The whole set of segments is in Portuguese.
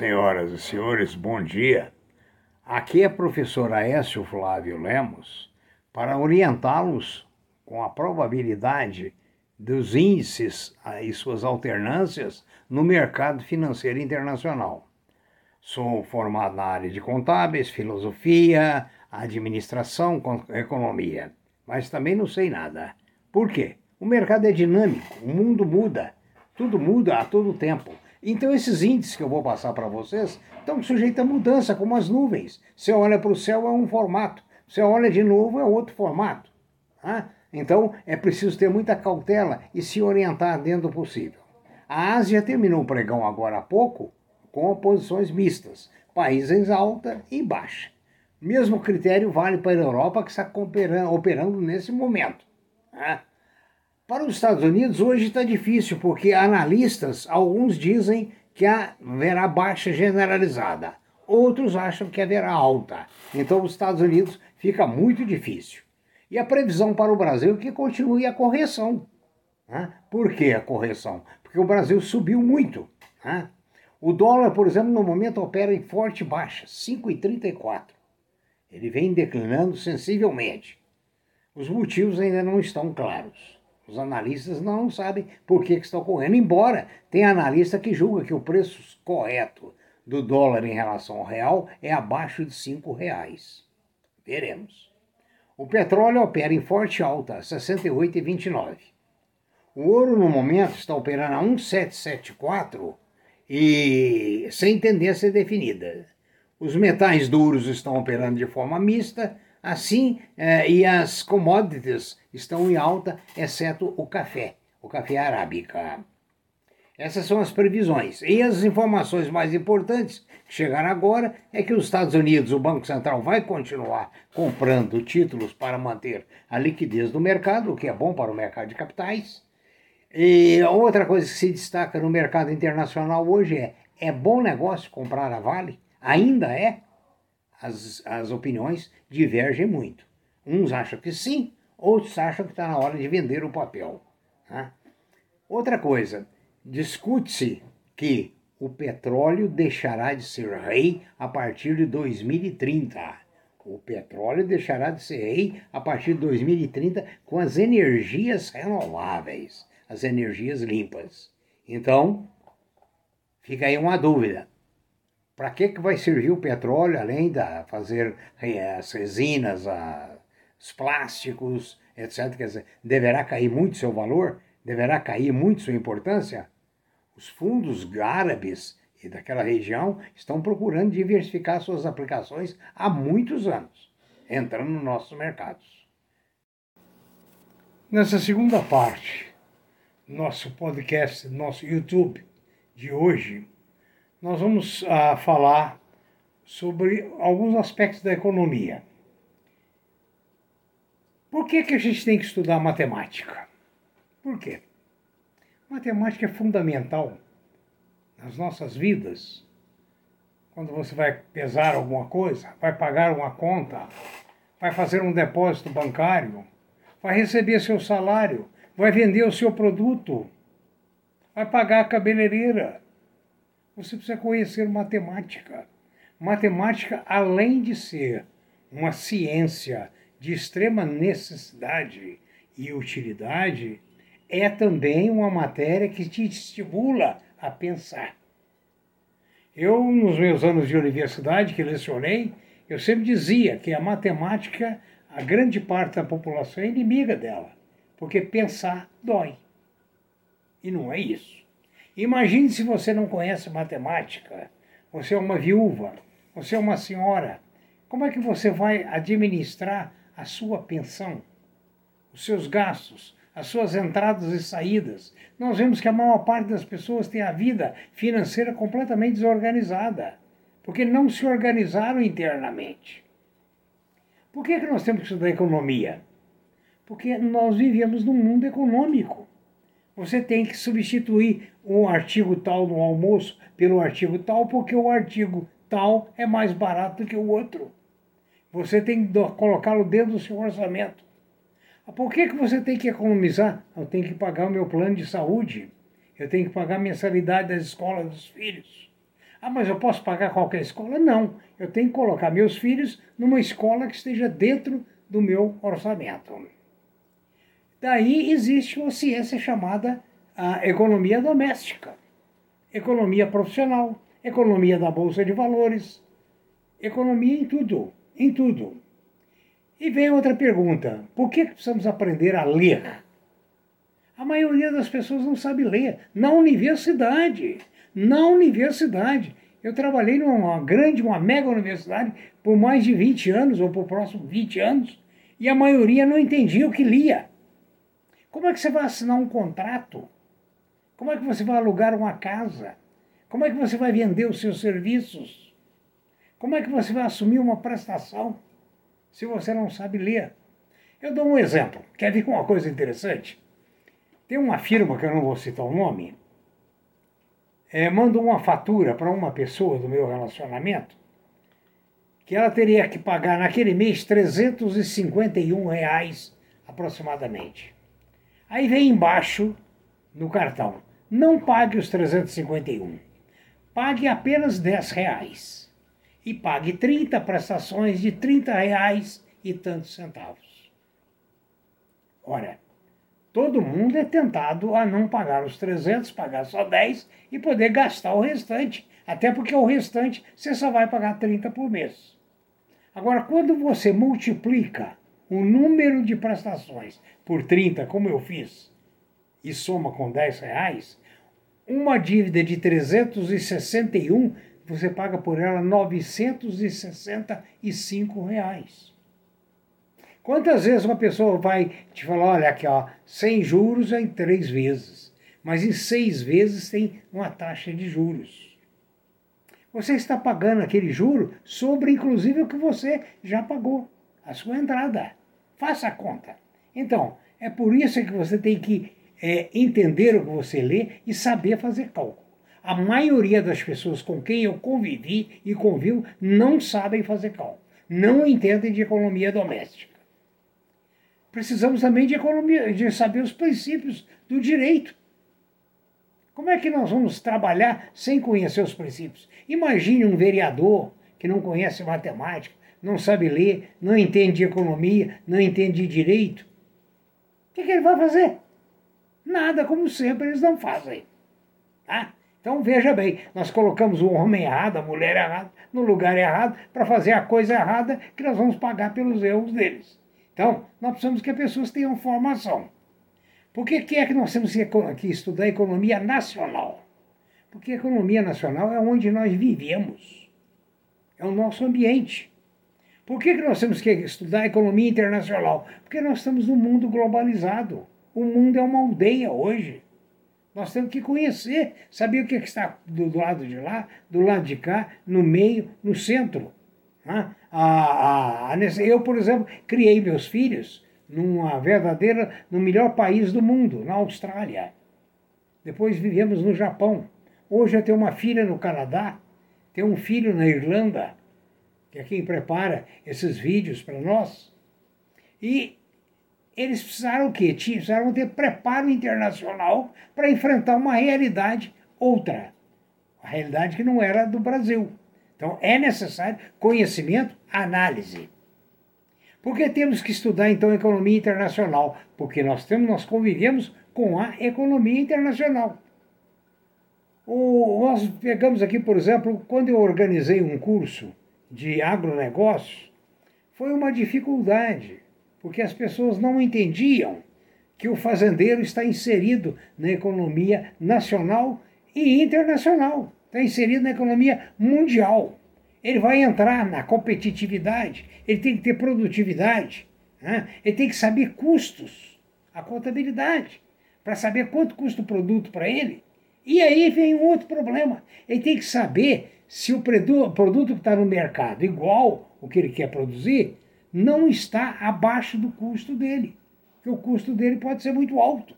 Senhoras e senhores, bom dia. Aqui é professor Aécio Flávio Lemos para orientá-los com a probabilidade dos índices e suas alternâncias no mercado financeiro internacional. Sou formado na área de contábeis, filosofia, administração, economia, mas também não sei nada. Por quê? O mercado é dinâmico, o mundo muda, tudo muda a todo tempo. Então, esses índices que eu vou passar para vocês estão sujeitos a mudança, como as nuvens. Você olha para o céu, é um formato. Você olha de novo, é outro formato. Tá? Então, é preciso ter muita cautela e se orientar dentro do possível. A Ásia terminou o pregão agora há pouco com posições mistas, países alta e baixa. Mesmo critério vale para a Europa que está operando nesse momento. Tá? Para os Estados Unidos, hoje está difícil, porque analistas, alguns dizem que haverá baixa generalizada, outros acham que haverá alta. Então, os Estados Unidos fica muito difícil. E a previsão para o Brasil é que continue a correção. Né? Por que a correção? Porque o Brasil subiu muito. Né? O dólar, por exemplo, no momento opera em forte baixa, 5,34. Ele vem declinando sensivelmente. Os motivos ainda não estão claros. Os analistas não sabem por que, que está ocorrendo, embora tenha analista que julga que o preço correto do dólar em relação ao real é abaixo de cinco reais. Veremos. O petróleo opera em forte alta, 68,29. O ouro no momento está operando a 1,774 e sem tendência definida. Os metais duros estão operando de forma mista, Assim, eh, e as commodities estão em alta, exceto o café, o café arábica. Essas são as previsões. E as informações mais importantes que chegaram agora é que os Estados Unidos, o Banco Central, vai continuar comprando títulos para manter a liquidez do mercado, o que é bom para o mercado de capitais. E outra coisa que se destaca no mercado internacional hoje é: é bom negócio comprar a Vale? Ainda é? As, as opiniões divergem muito. Uns acham que sim, outros acham que está na hora de vender o papel. Né? Outra coisa, discute-se que o petróleo deixará de ser rei a partir de 2030. O petróleo deixará de ser rei a partir de 2030 com as energias renováveis, as energias limpas. Então, fica aí uma dúvida. Para que, que vai servir o petróleo, além de fazer eh, as resinas, os plásticos, etc. Quer dizer, deverá cair muito seu valor? Deverá cair muito sua importância? Os fundos árabes e daquela região estão procurando diversificar suas aplicações há muitos anos, entrando nos nossos mercados. Nessa segunda parte, nosso podcast, nosso YouTube de hoje, nós vamos uh, falar sobre alguns aspectos da economia. Por que, que a gente tem que estudar matemática? Por quê? Matemática é fundamental nas nossas vidas. Quando você vai pesar alguma coisa, vai pagar uma conta, vai fazer um depósito bancário, vai receber seu salário, vai vender o seu produto, vai pagar a cabeleireira, você precisa conhecer matemática. Matemática, além de ser uma ciência de extrema necessidade e utilidade, é também uma matéria que te estimula a pensar. Eu, nos meus anos de universidade que lecionei, eu sempre dizia que a matemática, a grande parte da população é inimiga dela, porque pensar dói. E não é isso. Imagine se você não conhece matemática, você é uma viúva, você é uma senhora. Como é que você vai administrar a sua pensão, os seus gastos, as suas entradas e saídas? Nós vemos que a maior parte das pessoas tem a vida financeira completamente desorganizada, porque não se organizaram internamente. Por que, que nós temos que estudar economia? Porque nós vivemos num mundo econômico. Você tem que substituir um artigo tal no almoço pelo artigo tal, porque o artigo tal é mais barato que o outro. Você tem que colocá-lo dentro do seu orçamento. Ah, por que, que você tem que economizar? Eu tenho que pagar o meu plano de saúde. Eu tenho que pagar a mensalidade das escolas dos filhos. Ah, mas eu posso pagar qualquer escola? Não. Eu tenho que colocar meus filhos numa escola que esteja dentro do meu orçamento. Daí existe uma ciência chamada a economia doméstica, economia profissional, economia da bolsa de valores, economia em tudo, em tudo. E vem outra pergunta: por que precisamos aprender a ler? A maioria das pessoas não sabe ler. Na universidade. Na universidade. Eu trabalhei numa grande, uma mega universidade por mais de 20 anos, ou por próximo 20 anos, e a maioria não entendia o que lia. Como é que você vai assinar um contrato? Como é que você vai alugar uma casa? Como é que você vai vender os seus serviços? Como é que você vai assumir uma prestação se você não sabe ler? Eu dou um exemplo. Quer ver uma coisa interessante? Tem uma firma, que eu não vou citar o nome, é, mandou uma fatura para uma pessoa do meu relacionamento que ela teria que pagar naquele mês 351 reais aproximadamente. Aí vem embaixo no cartão, não pague os 351, pague apenas 10 reais e pague 30 prestações de 30 reais e tantos centavos. Ora, todo mundo é tentado a não pagar os 300, pagar só 10 e poder gastar o restante. Até porque o restante você só vai pagar 30 por mês. Agora, quando você multiplica o número de prestações por 30, como eu fiz, e soma com 10 reais, uma dívida de 361, você paga por ela 965 reais. Quantas vezes uma pessoa vai te falar, olha aqui, ó, sem juros é em três vezes, mas em seis vezes tem uma taxa de juros. Você está pagando aquele juro sobre, inclusive, o que você já pagou, a sua entrada. Faça a conta. Então, é por isso que você tem que é, entender o que você lê e saber fazer cálculo. A maioria das pessoas com quem eu convivi e convivo não sabem fazer cálculo, não entendem de economia doméstica precisamos também de economia, de saber os princípios do direito. Como é que nós vamos trabalhar sem conhecer os princípios? Imagine um vereador que não conhece matemática, não sabe ler, não entende de economia, não entende de direito. O que, que ele vai fazer? Nada, como sempre, eles não fazem. Tá? Então veja bem, nós colocamos o homem errado, a mulher errada, no lugar errado, para fazer a coisa errada que nós vamos pagar pelos erros deles. Então, nós precisamos que as pessoas tenham formação. Por que, que é que nós temos que estudar economia nacional? Porque a economia nacional é onde nós vivemos, é o nosso ambiente. Por que, que nós temos que estudar economia internacional? Porque nós estamos num mundo globalizado. O mundo é uma aldeia hoje. Nós temos que conhecer, saber o que está do lado de lá, do lado de cá, no meio, no centro. Né? A, a, eu, por exemplo, criei meus filhos numa verdadeira, no melhor país do mundo, na Austrália. Depois vivemos no Japão. Hoje eu tenho uma filha no Canadá, tenho um filho na Irlanda, que é quem prepara esses vídeos para nós. E eles precisaram o quê? Precisaram ter preparo internacional para enfrentar uma realidade outra. A realidade que não era do Brasil. Então é necessário conhecimento, análise. Por que temos que estudar então economia internacional? Porque nós temos, nós convivemos com a economia internacional. O, nós pegamos aqui, por exemplo, quando eu organizei um curso de agronegócio, foi uma dificuldade, porque as pessoas não entendiam que o fazendeiro está inserido na economia nacional e internacional está inserido na economia mundial. Ele vai entrar na competitividade, ele tem que ter produtividade, né? ele tem que saber custos, a contabilidade, para saber quanto custa o produto para ele. E aí vem um outro problema. Ele tem que saber se o produto que está no mercado, igual o que ele quer produzir, não está abaixo do custo dele. Porque o custo dele pode ser muito alto.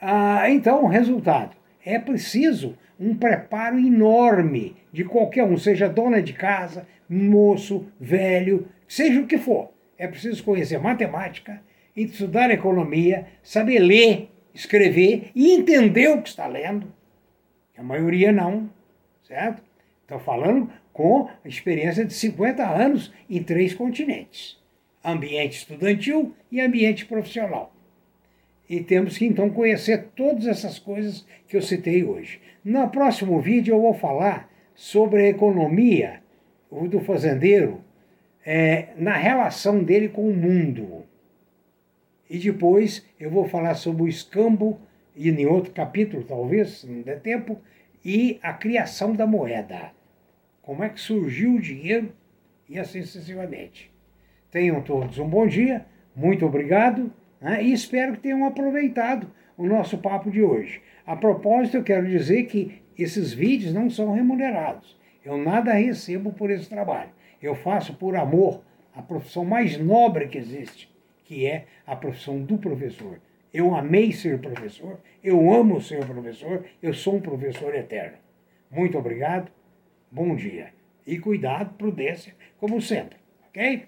Ah, então, resultado é preciso um preparo enorme de qualquer um, seja dona de casa, moço, velho, seja o que for. É preciso conhecer matemática, estudar economia, saber ler, escrever e entender o que está lendo. A maioria não. certo? Estou falando com experiência de 50 anos em três continentes: ambiente estudantil e ambiente profissional. E temos que então conhecer todas essas coisas que eu citei hoje. No próximo vídeo eu vou falar sobre a economia do fazendeiro é, na relação dele com o mundo. E depois eu vou falar sobre o escambo, e em outro capítulo, talvez, se não der tempo, e a criação da moeda. Como é que surgiu o dinheiro e assim sucessivamente. Tenham todos um bom dia, muito obrigado né, e espero que tenham aproveitado o nosso papo de hoje. A propósito, eu quero dizer que esses vídeos não são remunerados. Eu nada recebo por esse trabalho. Eu faço por amor a profissão mais nobre que existe, que é a profissão do professor. Eu amei ser professor, eu amo ser professor, eu sou um professor eterno. Muito obrigado, bom dia. E cuidado, prudência, como sempre, ok?